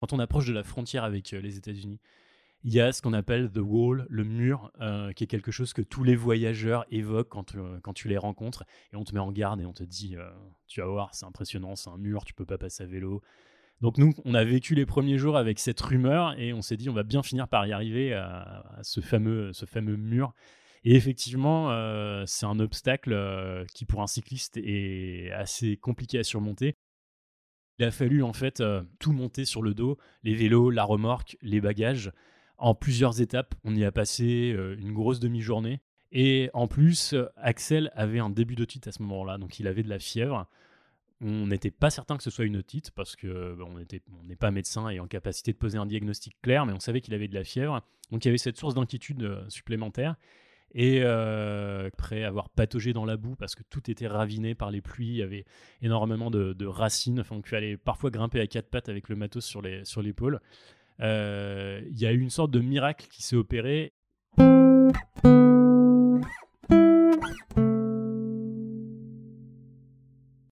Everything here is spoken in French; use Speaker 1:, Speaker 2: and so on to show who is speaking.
Speaker 1: Quand on approche de la frontière avec les États-Unis, il y a ce qu'on appelle the wall, le mur, qui est quelque chose que tous les voyageurs évoquent quand, quand tu les rencontres. Et on te met en garde et on te dit, tu vas voir, c'est impressionnant, c'est un mur, tu peux pas passer à vélo. Donc nous, on a vécu les premiers jours avec cette rumeur et on s'est dit, on va bien finir par y arriver à, ce, fameux, ce fameux mur. Et effectivement, euh, c'est un obstacle euh, qui pour un cycliste est assez compliqué à surmonter. Il a fallu en fait euh, tout monter sur le dos, les vélos, la remorque, les bagages, en plusieurs étapes. On y a passé une grosse demi-journée. Et en plus, Axel avait un début d'otite à ce moment-là, donc il avait de la fièvre. On n'était pas certain que ce soit une otite parce que on n'est pas médecin et en capacité de poser un diagnostic clair, mais on savait qu'il avait de la fièvre. Donc il y avait cette source d'inquiétude supplémentaire. Et euh, après avoir pataugé dans la boue parce que tout était raviné par les pluies, il y avait énormément de, racines. Enfin, tu allais parfois grimper à quatre pattes avec le matos sur l'épaule. Sur euh, il y a eu une sorte de miracle qui s'est opéré.